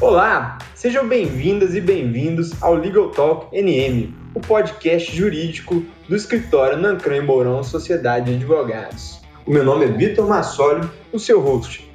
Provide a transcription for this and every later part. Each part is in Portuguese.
Olá, sejam bem-vindas e bem-vindos ao Legal Talk NM, o podcast jurídico do escritório Nancran e Mourão Sociedade de Advogados. O meu nome é Vitor Massoli, o seu host.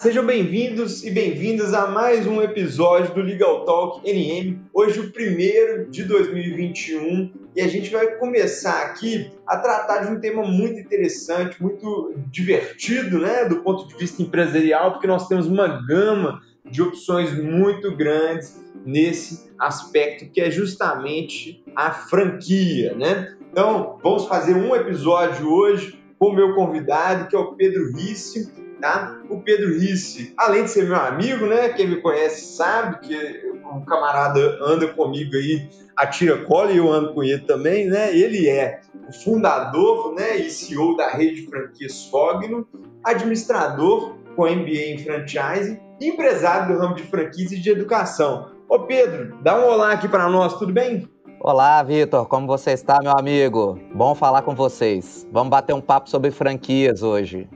Sejam bem-vindos e bem-vindas a mais um episódio do Legal Talk NM, hoje o primeiro de 2021, e a gente vai começar aqui a tratar de um tema muito interessante, muito divertido, né, do ponto de vista empresarial, porque nós temos uma gama de opções muito grandes nesse aspecto que é justamente a franquia, né? Então, vamos fazer um episódio hoje com o meu convidado, que é o Pedro Risse, Tá? O Pedro Risse, além de ser meu amigo, né? Quem me conhece sabe que um camarada anda comigo aí a tira cola e eu ando com ele também, né? Ele é o fundador, né, e CEO da rede de franquias Fogno, administrador com MBA em franchise e empresário do ramo de franquias e de educação. Ô Pedro, dá um olá aqui para nós, tudo bem? Olá, Vitor, como você está, meu amigo? Bom falar com vocês. Vamos bater um papo sobre franquias hoje.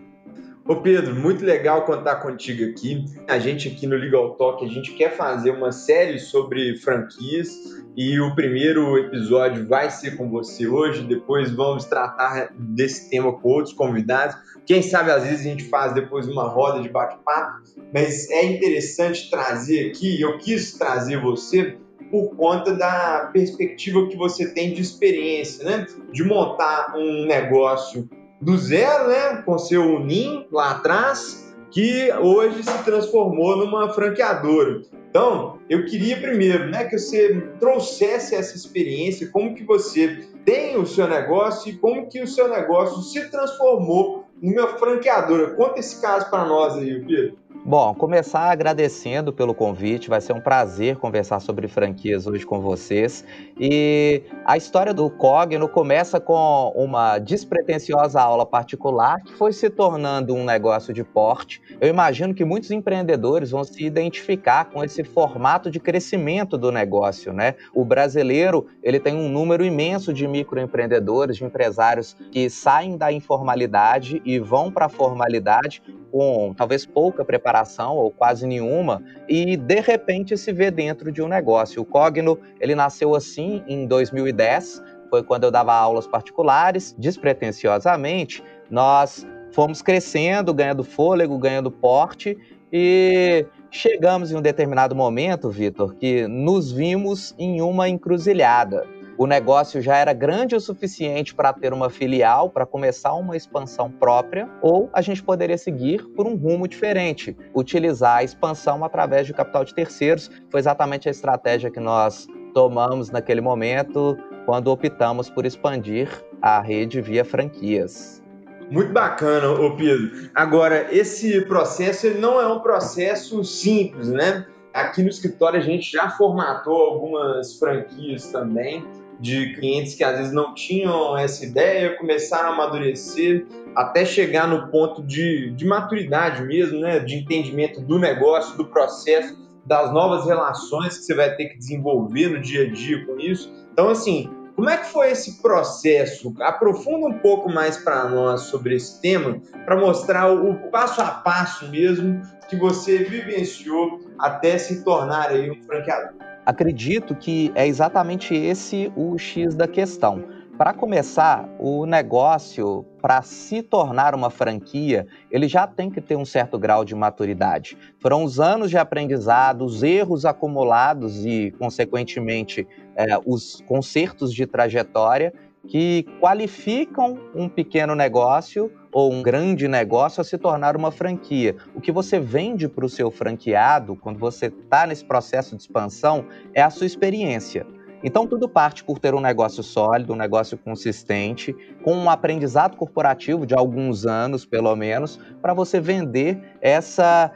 Ô Pedro, muito legal contar contigo aqui. A gente aqui no Legal Talk, a gente quer fazer uma série sobre franquias e o primeiro episódio vai ser com você hoje. Depois vamos tratar desse tema com outros convidados. Quem sabe às vezes a gente faz depois uma roda de bate-papo, mas é interessante trazer aqui, eu quis trazer você por conta da perspectiva que você tem de experiência, né? De montar um negócio do zero, né, com seu Unim lá atrás, que hoje se transformou numa franqueadora. Então, eu queria primeiro, né, que você trouxesse essa experiência, como que você tem o seu negócio e como que o seu negócio se transformou numa franqueadora. Conta esse caso para nós aí, Pedro. Bom, começar agradecendo pelo convite, vai ser um prazer conversar sobre franquias hoje com vocês. E a história do Cogno começa com uma despretensiosa aula particular que foi se tornando um negócio de porte. Eu imagino que muitos empreendedores vão se identificar com esse formato de crescimento do negócio, né? O brasileiro, ele tem um número imenso de microempreendedores, de empresários que saem da informalidade e vão para a formalidade com talvez pouca preparação ou quase nenhuma e de repente se vê dentro de um negócio. O Cogno, ele nasceu assim em 2010, foi quando eu dava aulas particulares, despretensiosamente, nós fomos crescendo, ganhando fôlego, ganhando porte e chegamos em um determinado momento, Vitor, que nos vimos em uma encruzilhada o negócio já era grande o suficiente para ter uma filial, para começar uma expansão própria, ou a gente poderia seguir por um rumo diferente, utilizar a expansão através de capital de terceiros. Foi exatamente a estratégia que nós tomamos naquele momento quando optamos por expandir a rede via franquias. Muito bacana, ô Pedro. Agora, esse processo ele não é um processo simples, né? Aqui no escritório a gente já formatou algumas franquias também de clientes que às vezes não tinham essa ideia, começaram a amadurecer até chegar no ponto de, de maturidade mesmo, né? de entendimento do negócio, do processo, das novas relações que você vai ter que desenvolver no dia a dia com isso. Então, assim, como é que foi esse processo? Aprofunda um pouco mais para nós sobre esse tema, para mostrar o passo a passo mesmo que você vivenciou até se tornar aí um franqueador. Acredito que é exatamente esse o X da questão. Para começar, o negócio, para se tornar uma franquia, ele já tem que ter um certo grau de maturidade. Foram os anos de aprendizado, os erros acumulados e, consequentemente, é, os consertos de trajetória que qualificam um pequeno negócio ou um grande negócio a se tornar uma franquia. O que você vende para o seu franqueado, quando você está nesse processo de expansão, é a sua experiência. Então, tudo parte por ter um negócio sólido, um negócio consistente, com um aprendizado corporativo de alguns anos, pelo menos, para você vender essa,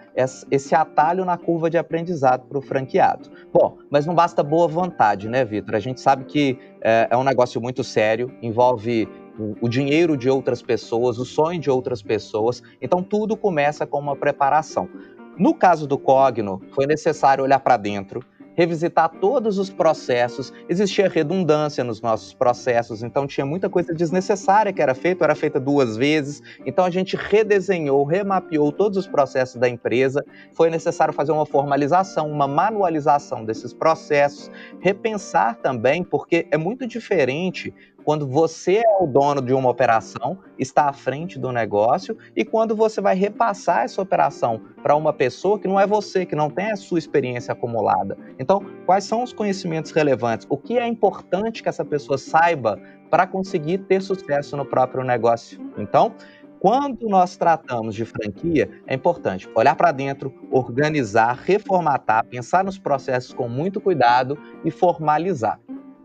esse atalho na curva de aprendizado para o franqueado. Bom, mas não basta boa vontade, né, Vitor? A gente sabe que é, é um negócio muito sério, envolve o dinheiro de outras pessoas, o sonho de outras pessoas. Então, tudo começa com uma preparação. No caso do Cogno, foi necessário olhar para dentro revisitar todos os processos. Existia redundância nos nossos processos, então tinha muita coisa desnecessária que era feita, era feita duas vezes. Então a gente redesenhou, remapeou todos os processos da empresa. Foi necessário fazer uma formalização, uma manualização desses processos, repensar também, porque é muito diferente quando você é o dono de uma operação, está à frente do negócio, e quando você vai repassar essa operação para uma pessoa que não é você, que não tem a sua experiência acumulada. Então, quais são os conhecimentos relevantes? O que é importante que essa pessoa saiba para conseguir ter sucesso no próprio negócio? Então, quando nós tratamos de franquia, é importante olhar para dentro, organizar, reformatar, pensar nos processos com muito cuidado e formalizar.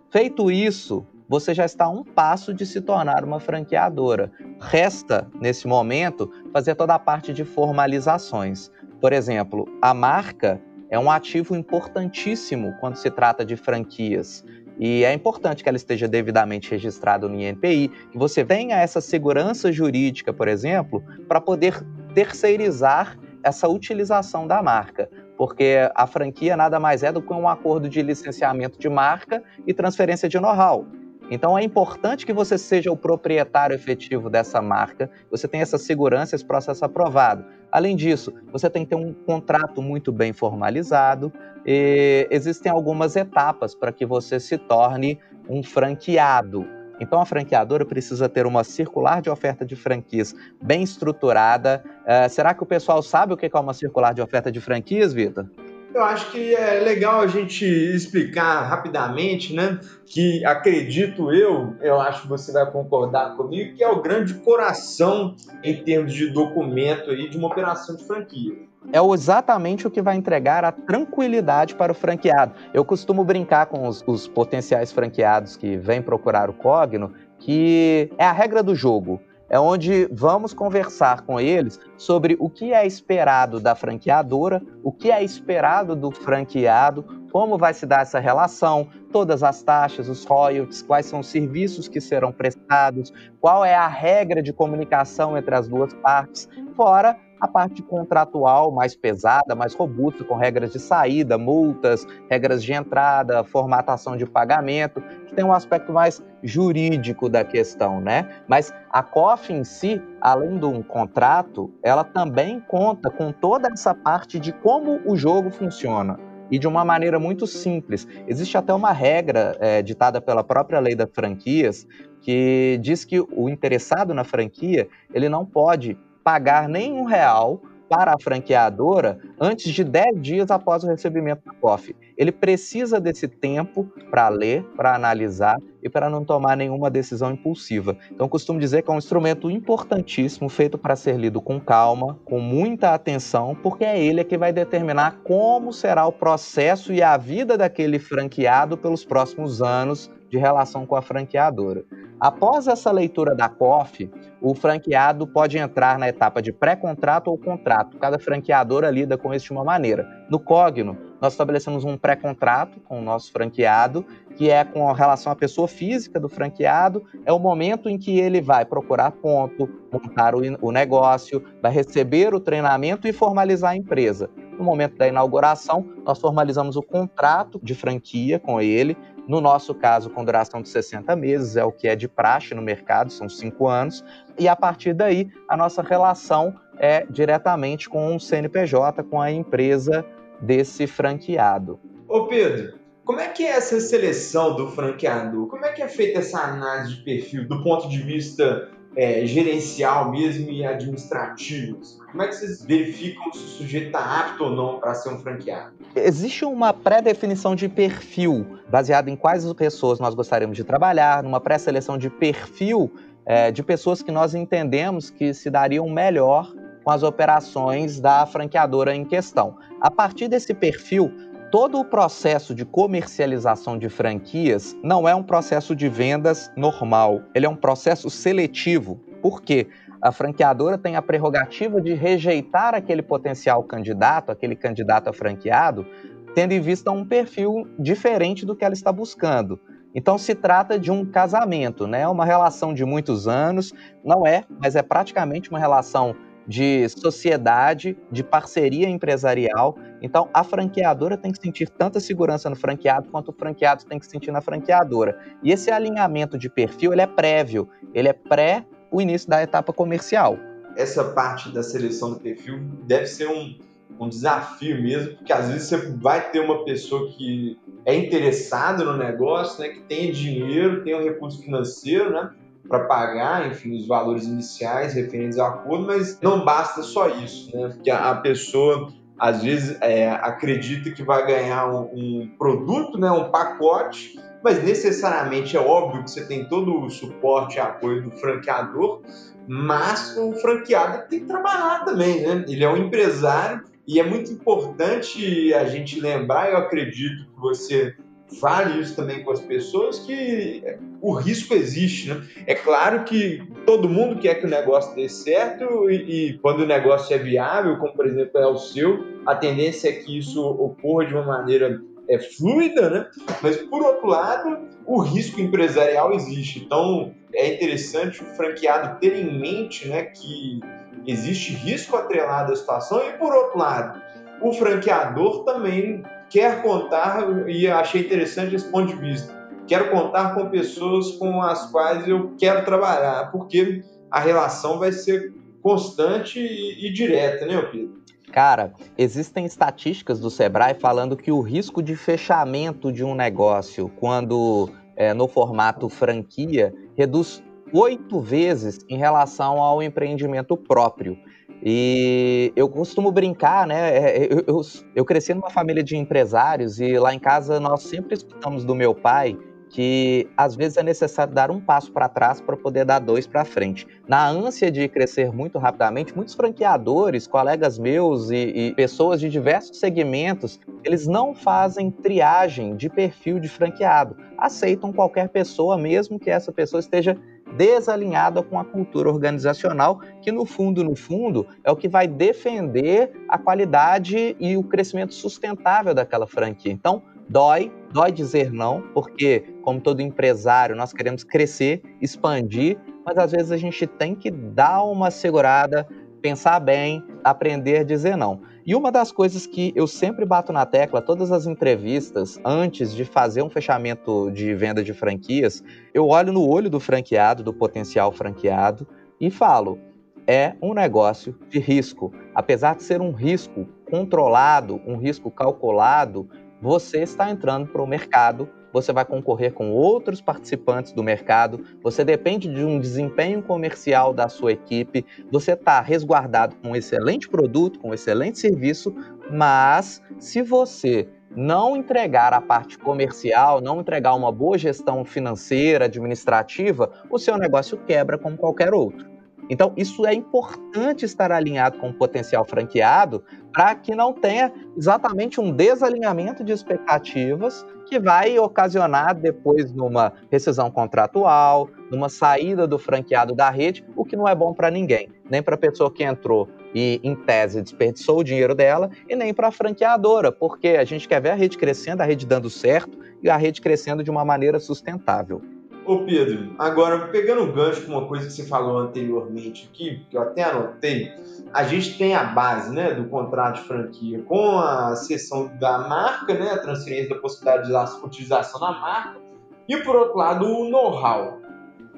Feito isso, você já está a um passo de se tornar uma franqueadora. Resta, nesse momento, fazer toda a parte de formalizações. Por exemplo, a marca é um ativo importantíssimo quando se trata de franquias. E é importante que ela esteja devidamente registrada no INPI, que você tenha essa segurança jurídica, por exemplo, para poder terceirizar essa utilização da marca, porque a franquia nada mais é do que um acordo de licenciamento de marca e transferência de know-how. Então é importante que você seja o proprietário efetivo dessa marca, você tenha essa segurança, esse processo aprovado. Além disso, você tem que ter um contrato muito bem formalizado. E existem algumas etapas para que você se torne um franqueado. Então, a franqueadora precisa ter uma circular de oferta de franquias bem estruturada. Uh, será que o pessoal sabe o que é uma circular de oferta de franquias, Vitor? Eu acho que é legal a gente explicar rapidamente, né? Que acredito eu, eu acho que você vai concordar comigo, que é o grande coração em termos de documento aí de uma operação de franquia. É exatamente o que vai entregar a tranquilidade para o franqueado. Eu costumo brincar com os, os potenciais franqueados que vêm procurar o Cogno, que é a regra do jogo é onde vamos conversar com eles sobre o que é esperado da franqueadora, o que é esperado do franqueado, como vai se dar essa relação, todas as taxas, os royalties, quais são os serviços que serão prestados, qual é a regra de comunicação entre as duas partes, fora a parte contratual mais pesada, mais robusta, com regras de saída, multas, regras de entrada, formatação de pagamento, que tem um aspecto mais jurídico da questão, né? Mas a COF em si, além de um contrato, ela também conta com toda essa parte de como o jogo funciona e de uma maneira muito simples. Existe até uma regra é, ditada pela própria lei das franquias que diz que o interessado na franquia ele não pode pagar nenhum real para a franqueadora antes de 10 dias após o recebimento da COF. Ele precisa desse tempo para ler, para analisar e para não tomar nenhuma decisão impulsiva. Então, costumo dizer que é um instrumento importantíssimo, feito para ser lido com calma, com muita atenção, porque é ele que vai determinar como será o processo e a vida daquele franqueado pelos próximos anos de relação com a franqueadora. Após essa leitura da COF, o franqueado pode entrar na etapa de pré-contrato ou contrato. Cada franqueadora lida com isso de uma maneira. No Cogno, nós estabelecemos um pré-contrato com o nosso franqueado, que é com relação à pessoa física do franqueado, é o momento em que ele vai procurar ponto, montar o, negócio, vai receber o treinamento e formalizar a empresa. No momento da inauguração, nós formalizamos o contrato de franquia com ele, no nosso caso, com duração de 60 meses, é o que é de praxe no mercado, são cinco anos, e a partir daí a nossa relação é diretamente com o CNPJ, com a empresa desse franqueado. Ô Pedro, como é que é essa seleção do franqueador? Como é que é feita essa análise de perfil do ponto de vista é, gerencial mesmo e administrativo? Como é que vocês verificam se o sujeito está apto ou não para ser um franqueado? Existe uma pré-definição de perfil, baseada em quais pessoas nós gostaríamos de trabalhar, numa pré-seleção de perfil é, de pessoas que nós entendemos que se dariam melhor com as operações da franqueadora em questão. A partir desse perfil, todo o processo de comercialização de franquias não é um processo de vendas normal, ele é um processo seletivo. Por quê? A franqueadora tem a prerrogativa de rejeitar aquele potencial candidato, aquele candidato a franqueado, tendo em vista um perfil diferente do que ela está buscando. Então se trata de um casamento, né? Uma relação de muitos anos, não é, mas é praticamente uma relação de sociedade, de parceria empresarial. Então, a franqueadora tem que sentir tanta segurança no franqueado quanto o franqueado tem que sentir na franqueadora. E esse alinhamento de perfil, ele é prévio, ele é pré o início da etapa comercial. Essa parte da seleção do perfil deve ser um, um desafio mesmo, porque às vezes você vai ter uma pessoa que é interessada no negócio, né, que tem dinheiro, tem um recurso financeiro, né, para pagar, enfim, os valores iniciais referentes ao acordo, mas não basta só isso, né? Porque a pessoa às vezes é, acredita que vai ganhar um, um, produto, né, um pacote, mas necessariamente é óbvio que você tem todo o suporte e apoio do franqueador, mas o franqueado tem que trabalhar também, né? Ele é um empresário e é muito importante a gente lembrar, eu acredito que você fale isso também com as pessoas que o risco existe, né? É claro que todo mundo quer que o negócio dê certo e, e, quando o negócio é viável, como por exemplo é o seu, a tendência é que isso ocorra de uma maneira é, fluida, né? Mas por outro lado, o risco empresarial existe. Então é interessante o franqueado ter em mente, né, que existe risco atrelado à situação e por outro lado, o franqueador também quer contar, e achei interessante esse ponto de vista, quero contar com pessoas com as quais eu quero trabalhar, porque a relação vai ser constante e, e direta, né, Pedro? Cara, existem estatísticas do Sebrae falando que o risco de fechamento de um negócio, quando é, no formato franquia, reduz oito vezes em relação ao empreendimento próprio. E eu costumo brincar, né? É, eu, eu, eu, cresci numa família de empresários e lá em casa nós sempre escutamos do meu pai que às vezes é necessário dar um passo para trás para poder dar dois para frente. Na ânsia de crescer muito rapidamente, muitos franqueadores, colegas meus e, e pessoas de diversos segmentos, eles não fazem triagem de perfil de franqueado. Aceitam qualquer pessoa, mesmo que essa pessoa esteja desalinhada com a cultura organizacional, que no fundo, no fundo, é o que vai defender a qualidade e o crescimento sustentável daquela franquia. Então, dói, dói dizer não, porque, como todo empresário, nós queremos crescer, expandir, mas às vezes a gente tem que dar uma segurada, pensar bem, aprender a dizer não. E uma das coisas que eu sempre bato na tecla, todas as entrevistas, antes de fazer um fechamento de venda de franquias, eu olho no olho do franqueado, do potencial franqueado, e falo: é um negócio de risco. Apesar de ser um risco controlado, um risco calculado, você está entrando para o mercado você vai concorrer com outros participantes do mercado, você depende de um desempenho comercial da sua equipe, você está resguardado com um excelente produto, com um excelente serviço, mas se você não entregar a parte comercial, não entregar uma boa gestão financeira, administrativa, o seu negócio quebra como qualquer outro. Então, isso é importante estar alinhado com o potencial franqueado para que não tenha exatamente um desalinhamento de expectativas que vai ocasionar depois numa rescisão contratual, numa saída do franqueado da rede, o que não é bom para ninguém, nem para a pessoa que entrou e, em tese, desperdiçou o dinheiro dela, e nem para a franqueadora, porque a gente quer ver a rede crescendo, a rede dando certo e a rede crescendo de uma maneira sustentável. Ô Pedro, agora pegando o gancho com uma coisa que você falou anteriormente aqui, que eu até anotei, a gente tem a base né, do contrato de franquia com a cessão da marca, né, a transferência da possibilidade de utilização da marca, e por outro lado o know-how.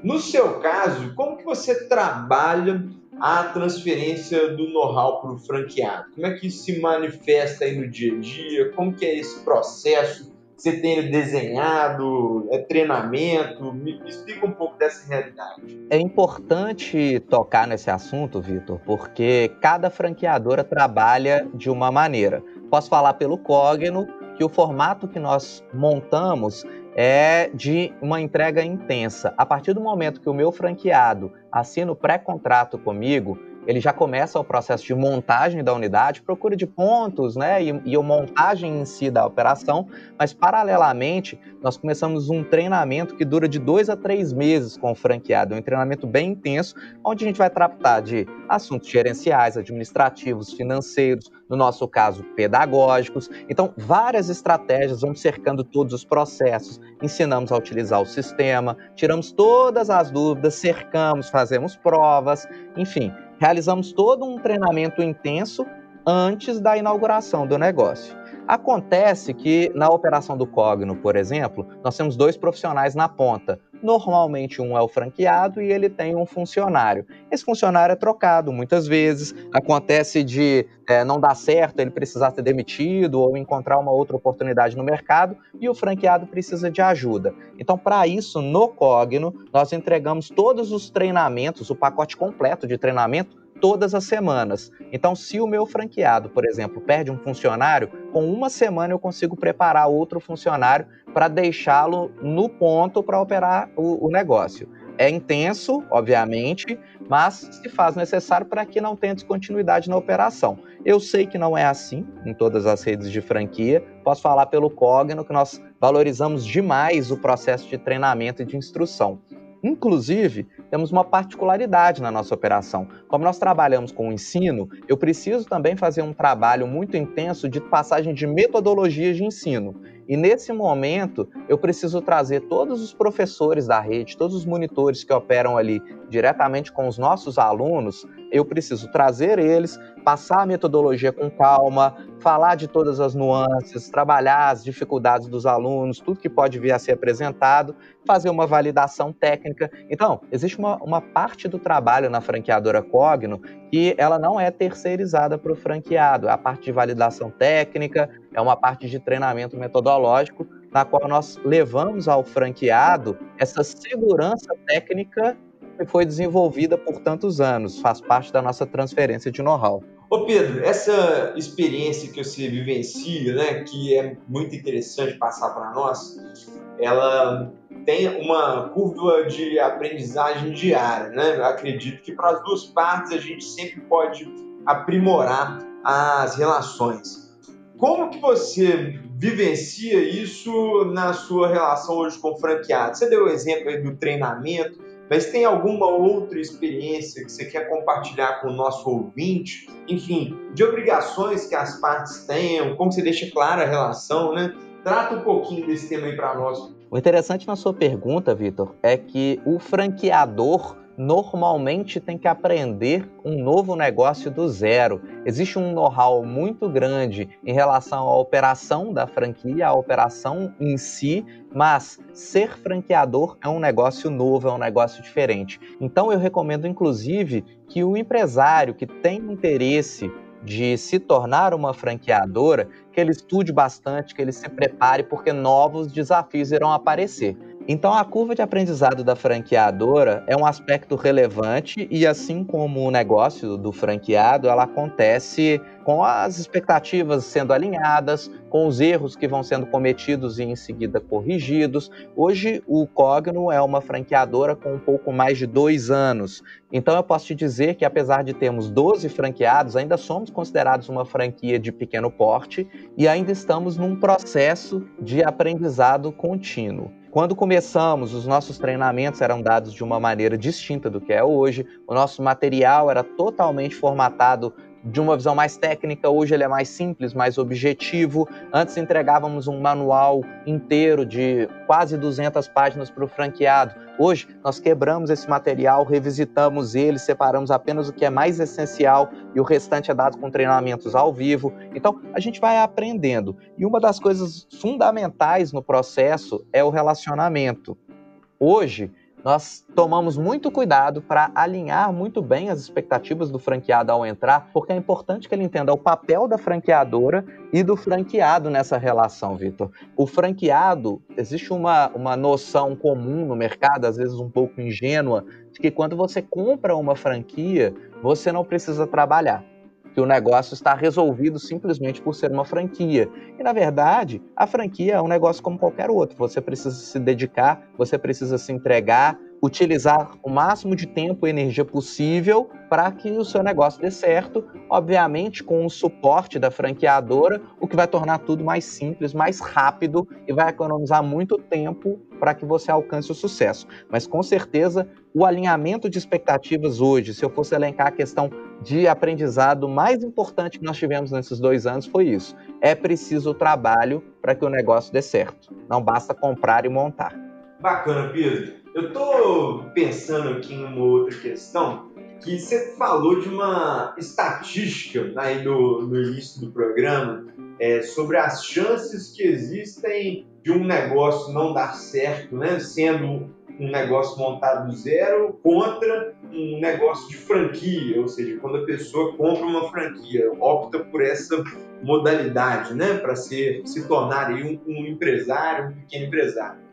No seu caso, como que você trabalha a transferência do know-how para o franqueado? Como é que isso se manifesta aí no dia a dia? Como que é esse processo? Você tem desenhado, é treinamento? Me, me explica um pouco dessa realidade. É importante tocar nesse assunto, Vitor, porque cada franqueadora trabalha de uma maneira. Posso falar pelo Cogno que o formato que nós montamos é de uma entrega intensa. A partir do momento que o meu franqueado assina o pré-contrato comigo, ele já começa o processo de montagem da unidade, procura de pontos, né, e, e a montagem em si da operação, mas paralelamente nós começamos um treinamento que dura de dois a três meses com o franqueado, é um treinamento bem intenso, onde a gente vai tratar de assuntos gerenciais, administrativos, financeiros, no nosso caso, pedagógicos. Então, várias estratégias, vamos cercando todos os processos, ensinamos a utilizar o sistema, tiramos todas as dúvidas, cercamos, fazemos provas, enfim, realizamos todo um treinamento intenso antes da inauguração do negócio. Acontece que na operação do Cogno, por exemplo, nós temos dois profissionais na ponta. Normalmente um é o franqueado e ele tem um funcionário. Esse funcionário é trocado muitas vezes. Acontece de é, não dar certo, ele precisar ser demitido ou encontrar uma outra oportunidade no mercado e o franqueado precisa de ajuda. Então, para isso, no Cogno, nós entregamos todos os treinamentos, o pacote completo de treinamento todas as semanas. Então, se o meu franqueado, por exemplo, perde um funcionário, com uma semana eu consigo preparar outro funcionário para deixá-lo no ponto para operar o, o negócio. É intenso, obviamente, mas se faz necessário para que não tenha descontinuidade na operação. Eu sei que não é assim em todas as redes de franquia. Posso falar pelo Cogno que nós valorizamos demais o processo de treinamento e de instrução. Inclusive, temos uma particularidade na nossa operação. Como nós trabalhamos com o ensino, eu preciso também fazer um trabalho muito intenso de passagem de metodologias de ensino. E nesse momento, eu preciso trazer todos os professores da rede, todos os monitores que operam ali diretamente com os nossos alunos, eu preciso trazer eles, passar a metodologia com calma, falar de todas as nuances, trabalhar as dificuldades dos alunos, tudo que pode vir a ser apresentado, fazer uma validação técnica. Então, existe uma, uma parte do trabalho na franqueadora Cogno que ela não é terceirizada para o franqueado. A parte de validação técnica, é uma parte de treinamento metodológico, na qual nós levamos ao franqueado essa segurança técnica que foi desenvolvida por tantos anos, faz parte da nossa transferência de know-how. Ô Pedro, essa experiência que você vivencia, né, que é muito interessante passar para nós, ela tem uma curva de aprendizagem diária, né? Eu acredito que para as duas partes a gente sempre pode aprimorar as relações. Como que você vivencia isso na sua relação hoje com o franqueado? Você deu o exemplo aí do treinamento, mas tem alguma outra experiência que você quer compartilhar com o nosso ouvinte? Enfim, de obrigações que as partes tenham, como você deixa clara a relação, né? Trata um pouquinho desse tema aí para nós. O interessante na sua pergunta, Vitor, é que o franqueador normalmente tem que aprender um novo negócio do zero. Existe um know-how muito grande em relação à operação da franquia, à operação em si, mas ser franqueador é um negócio novo, é um negócio diferente. Então eu recomendo inclusive que o empresário que tem interesse de se tornar uma franqueadora, que ele estude bastante, que ele se prepare, porque novos desafios irão aparecer. Então, a curva de aprendizado da franqueadora é um aspecto relevante e, assim como o negócio do franqueado, ela acontece com as expectativas sendo alinhadas, com os erros que vão sendo cometidos e em seguida corrigidos. Hoje, o Cogno é uma franqueadora com um pouco mais de dois anos. Então, eu posso te dizer que, apesar de termos 12 franqueados, ainda somos considerados uma franquia de pequeno porte e ainda estamos num processo de aprendizado contínuo. Quando começamos, os nossos treinamentos eram dados de uma maneira distinta do que é hoje. O nosso material era totalmente formatado de uma visão mais técnica, hoje ele é mais simples, mais objetivo. Antes entregávamos um manual inteiro de quase 200 páginas para o franqueado. Hoje nós quebramos esse material, revisitamos ele, separamos apenas o que é mais essencial e o restante é dado com treinamentos ao vivo. Então a gente vai aprendendo. E uma das coisas fundamentais no processo é o relacionamento. Hoje, nós tomamos muito cuidado para alinhar muito bem as expectativas do franqueado ao entrar, porque é importante que ele entenda o papel da franqueadora e do franqueado nessa relação, Vitor. O franqueado, existe uma, uma noção comum no mercado, às vezes um pouco ingênua, de que quando você compra uma franquia, você não precisa trabalhar que o negócio está resolvido simplesmente por ser uma franquia. E na verdade, a franquia é um negócio como qualquer outro. Você precisa se dedicar, você precisa se entregar, utilizar o máximo de tempo e energia possível para que o seu negócio dê certo, obviamente com o suporte da franqueadora, o que vai tornar tudo mais simples, mais rápido e vai economizar muito tempo para que você alcance o sucesso. Mas com certeza, o alinhamento de expectativas hoje, se eu fosse elencar a questão de aprendizado mais importante que nós tivemos nesses dois anos, foi isso. É preciso trabalho para que o negócio dê certo. Não basta comprar e montar. Bacana, Pedro. Eu estou pensando aqui em uma outra questão que você falou de uma estatística aí no, no início do programa é, sobre as chances que existem de um negócio não dar certo, né? Sendo um negócio montado do zero contra um negócio de franquia, ou seja, quando a pessoa compra uma franquia, opta por essa modalidade, né, para ser se tornar um, um empresário, um pequeno empresário.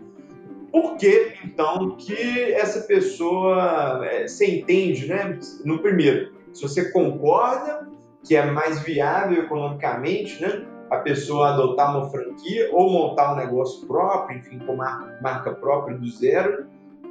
Por que, então, que essa pessoa é, se entende, né? No primeiro, se você concorda que é mais viável economicamente, né? A pessoa adotar uma franquia ou montar um negócio próprio, enfim, com uma marca própria do zero,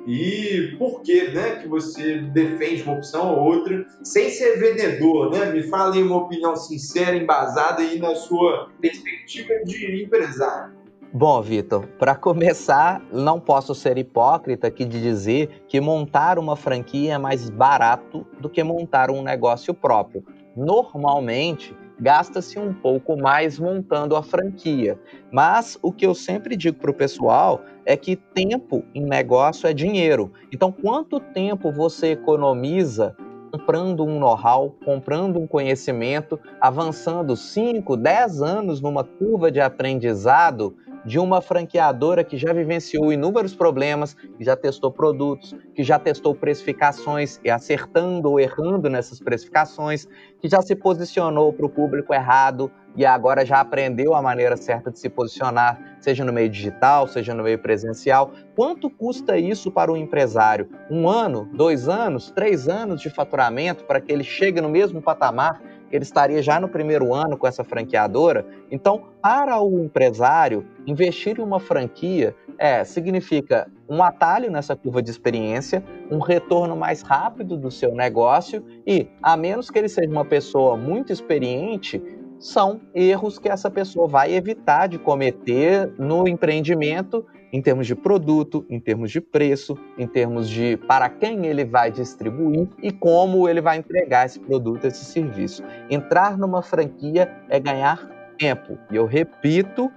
e por que, né, que você defende uma opção ou outra sem ser vendedor, né? Me fale uma opinião sincera, embasada aí na sua perspectiva de empresário. Bom, Vitor, para começar, não posso ser hipócrita aqui de dizer que montar uma franquia é mais barato do que montar um negócio próprio. Normalmente, gasta-se um pouco mais montando a franquia. Mas o que eu sempre digo para o pessoal é que tempo em negócio é dinheiro. Então, quanto tempo você economiza comprando um know-how, comprando um conhecimento, avançando 5, 10 anos numa curva de aprendizado de uma franqueadora que já vivenciou inúmeros problemas, que já testou produtos, que já testou precificações e acertando ou errando nessas precificações, que já se posicionou para o público errado e agora já aprendeu a maneira certa de se posicionar, seja no meio digital, seja no meio presencial. Quanto custa isso para o empresário? Um ano, dois anos, três anos de faturamento para que ele chegue no mesmo patamar ele estaria já no primeiro ano com essa franqueadora. Então, para o empresário, investir em uma franquia é, significa um atalho nessa curva de experiência, um retorno mais rápido do seu negócio e, a menos que ele seja uma pessoa muito experiente, são erros que essa pessoa vai evitar de cometer no empreendimento em termos de produto, em termos de preço, em termos de para quem ele vai distribuir e como ele vai entregar esse produto, esse serviço. Entrar numa franquia é ganhar tempo. E eu repito,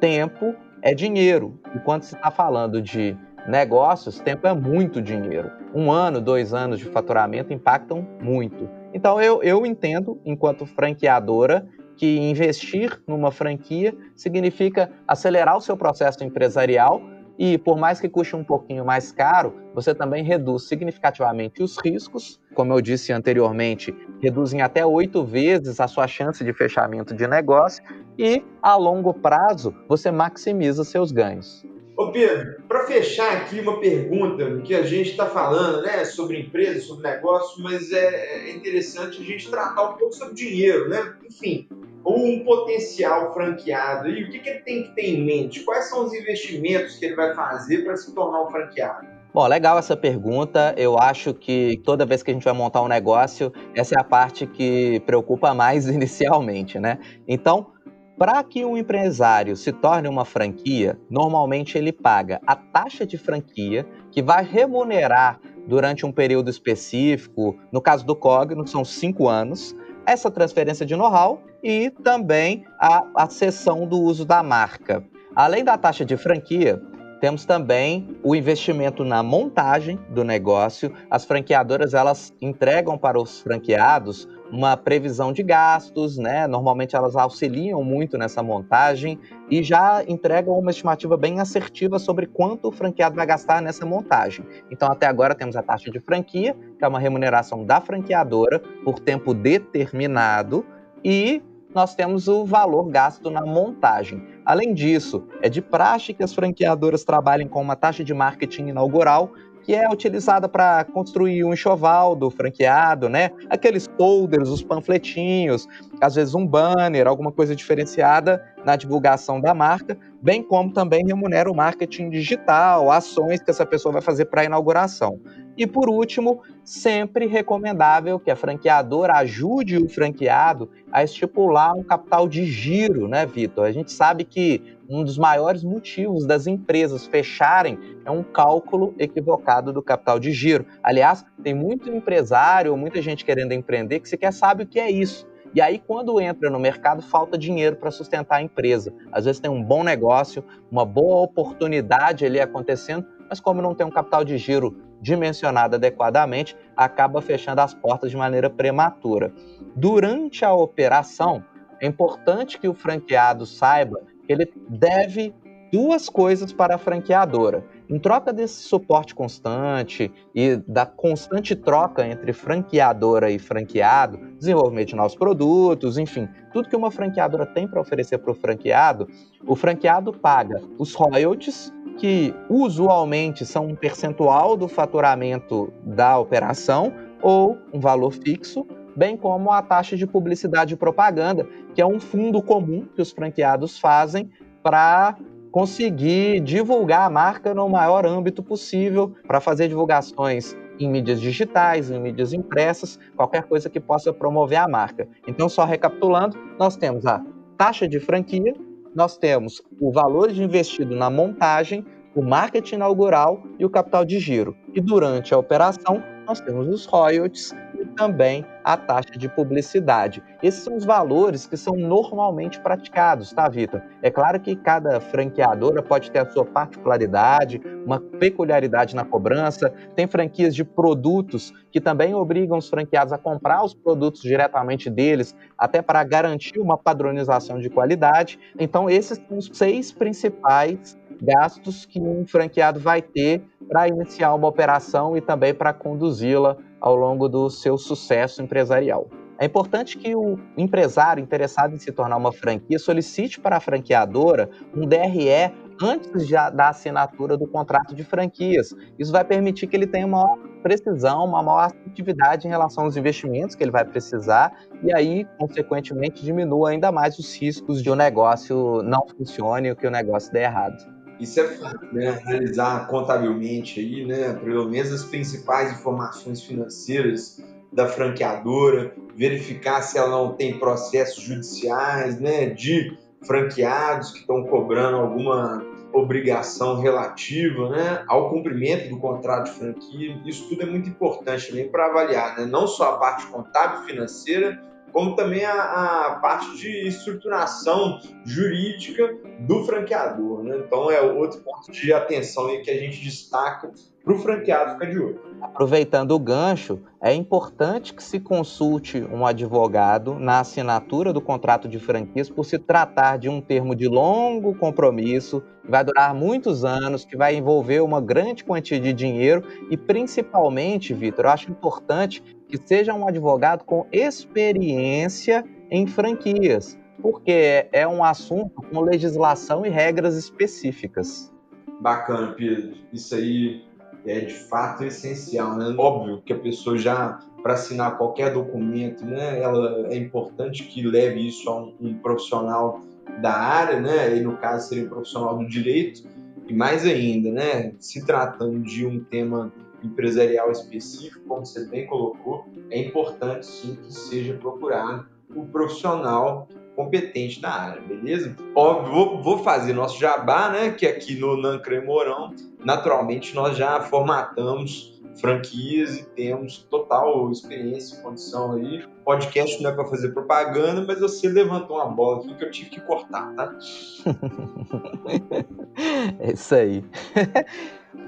tempo é dinheiro. E quando se está falando de negócios, tempo é muito dinheiro. Um ano, dois anos de faturamento impactam muito. Então eu, eu entendo, enquanto franqueadora, que investir numa franquia significa acelerar o seu processo empresarial e, por mais que custe um pouquinho mais caro, você também reduz significativamente os riscos. Como eu disse anteriormente, reduzem até oito vezes a sua chance de fechamento de negócio e, a longo prazo, você maximiza seus ganhos. Ô Pedro, para fechar aqui uma pergunta que a gente está falando, né, sobre empresa, sobre negócio, mas é, é interessante a gente tratar um pouco sobre dinheiro, né? Enfim, ou um potencial franqueado, e o que, que ele tem que ter em mente? Quais são os investimentos que ele vai fazer para se tornar um franqueado? Bom, legal essa pergunta. Eu acho que toda vez que a gente vai montar um negócio, essa é a parte que preocupa mais inicialmente, né? Então, para que um empresário se torne uma franquia, normalmente ele paga a taxa de franquia, que vai remunerar durante um período específico, no caso do Cogno, são cinco anos, essa transferência de know-how e também a, a cessão do uso da marca. Além da taxa de franquia, temos também o investimento na montagem do negócio. As franqueadoras elas entregam para os franqueados uma previsão de gastos, né? Normalmente elas auxiliam muito nessa montagem e já entregam uma estimativa bem assertiva sobre quanto o franqueado vai gastar nessa montagem. Então, até agora temos a taxa de franquia, que é uma remuneração da franqueadora por tempo determinado, e nós temos o valor gasto na montagem. Além disso, é de praxe que as franqueadoras trabalhem com uma taxa de marketing inaugural que é utilizada para construir um enxoval do franqueado, né? Aqueles folders, os panfletinhos, às vezes um banner, alguma coisa diferenciada na divulgação da marca, bem como também remunera o marketing digital, ações que essa pessoa vai fazer para a inauguração. E por último, sempre recomendável que a franqueadora ajude o franqueado a estipular um capital de giro, né, Vitor? A gente sabe que um dos maiores motivos das empresas fecharem é um cálculo equivocado do capital de giro. Aliás, tem muito empresário, muita gente querendo empreender que sequer sabe o que é isso. E aí, quando entra no mercado, falta dinheiro para sustentar a empresa. Às vezes tem um bom negócio, uma boa oportunidade ali acontecendo, mas como não tem um capital de giro dimensionado adequadamente, acaba fechando as portas de maneira prematura. Durante a operação, é importante que o franqueado saiba que ele deve duas coisas para a franqueadora. Em troca desse suporte constante e da constante troca entre franqueadora e franqueado, desenvolvimento de novos produtos, enfim, tudo que uma franqueadora tem para oferecer para o franqueado, o franqueado paga os royalties, que usualmente são um percentual do faturamento da operação ou um valor fixo, bem como a taxa de publicidade e propaganda, que é um fundo comum que os franqueados fazem para conseguir divulgar a marca no maior âmbito possível para fazer divulgações em mídias digitais, em mídias impressas, qualquer coisa que possa promover a marca. Então, só recapitulando, nós temos a taxa de franquia, nós temos o valor investido na montagem, o marketing inaugural e o capital de giro. E durante a operação, nós temos os royalties e também a taxa de publicidade. Esses são os valores que são normalmente praticados, tá, Vitor? É claro que cada franqueadora pode ter a sua particularidade, uma peculiaridade na cobrança. Tem franquias de produtos que também obrigam os franqueados a comprar os produtos diretamente deles, até para garantir uma padronização de qualidade. Então, esses são os seis principais gastos que um franqueado vai ter para iniciar uma operação e também para conduzi-la ao longo do seu sucesso empresarial. É importante que o empresário interessado em se tornar uma franquia solicite para a franqueadora um DRE antes da assinatura do contrato de franquias. Isso vai permitir que ele tenha uma maior precisão, uma maior assertividade em relação aos investimentos que ele vai precisar e aí, consequentemente, diminua ainda mais os riscos de o um negócio não funcione ou que o negócio dê errado. Isso é fato, né? Analisar contabilmente aí, né? Pelo menos as principais informações financeiras da franqueadora, verificar se ela não tem processos judiciais, né? De franqueados que estão cobrando alguma obrigação relativa né, ao cumprimento do contrato de franquia. Isso tudo é muito importante também para avaliar, né? não só a parte contábil financeira, como também a, a, parte de estruturação jurídica do franqueador. Né? Então, é outro ponto de atenção que a gente destaca para o franqueado ficar de olho. Aproveitando o gancho, é importante que se consulte um advogado na assinatura do contrato de franquias por se tratar de um termo de longo compromisso, que vai durar muitos anos, que vai envolver uma grande quantia de dinheiro e, principalmente, Vitor, eu acho importante que seja um advogado com experiência em franquias, porque é um assunto com legislação e regras específicas. Bacana, Pedro. Isso aí é de fato essencial, né? Óbvio que a pessoa já para assinar qualquer documento, né, ela é importante que leve isso a um, um, profissional da área, né? E no caso seria um profissional do direito e mais ainda, né, se tratando de um tema empresarial específico, como você bem colocou, é importante sim que seja procurado o profissional competente na área, beleza? Óbvio, vou, vou fazer nosso jabá, né? Que aqui no Nancre Mourão, naturalmente, nós já formatamos franquias e temos total experiência e condição aí. Podcast não é para fazer propaganda, mas você levantou uma bola aqui que eu tive que cortar, tá? é isso aí.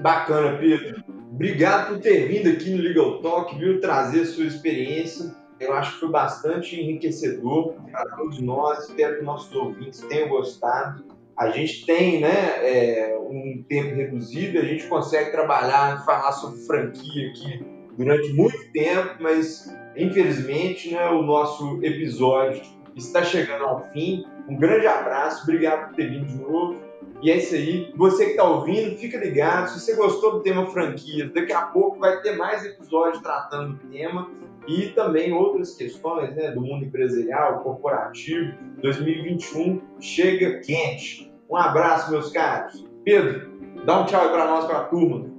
Bacana, Pedro. Obrigado por ter vindo aqui no Legal Talk, viu? Trazer sua experiência. Eu acho que foi bastante enriquecedor para todos nós. Espero que nossos ouvintes tenham gostado. A gente tem né, é, um tempo reduzido, a gente consegue trabalhar, falar sobre franquia aqui durante muito tempo, mas infelizmente né, o nosso episódio está chegando ao fim. Um grande abraço, obrigado por ter vindo de novo. E é isso aí. Você que está ouvindo, fica ligado. Se você gostou do tema franquias, daqui a pouco vai ter mais episódios tratando do tema e também outras questões né, do mundo empresarial, corporativo. 2021 chega quente. Um abraço, meus caros. Pedro, dá um tchau aí para nós, para a turma.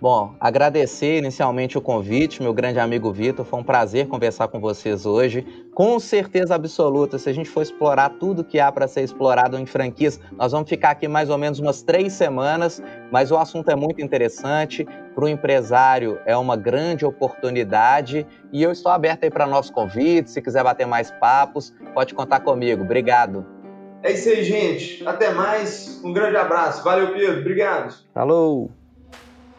Bom, agradecer inicialmente o convite, meu grande amigo Vitor. Foi um prazer conversar com vocês hoje. Com certeza absoluta, se a gente for explorar tudo que há para ser explorado em franquias, nós vamos ficar aqui mais ou menos umas três semanas, mas o assunto é muito interessante. Para o empresário é uma grande oportunidade e eu estou aberto aí para nossos convites. Se quiser bater mais papos, pode contar comigo. Obrigado. É isso aí, gente. Até mais. Um grande abraço. Valeu, Pedro. Obrigado. Falou.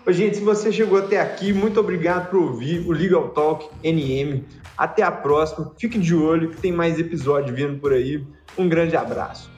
Gente, se você chegou até aqui, muito obrigado por ouvir o Legal Talk NM. Até a próxima. Fique de olho que tem mais episódio vindo por aí. Um grande abraço.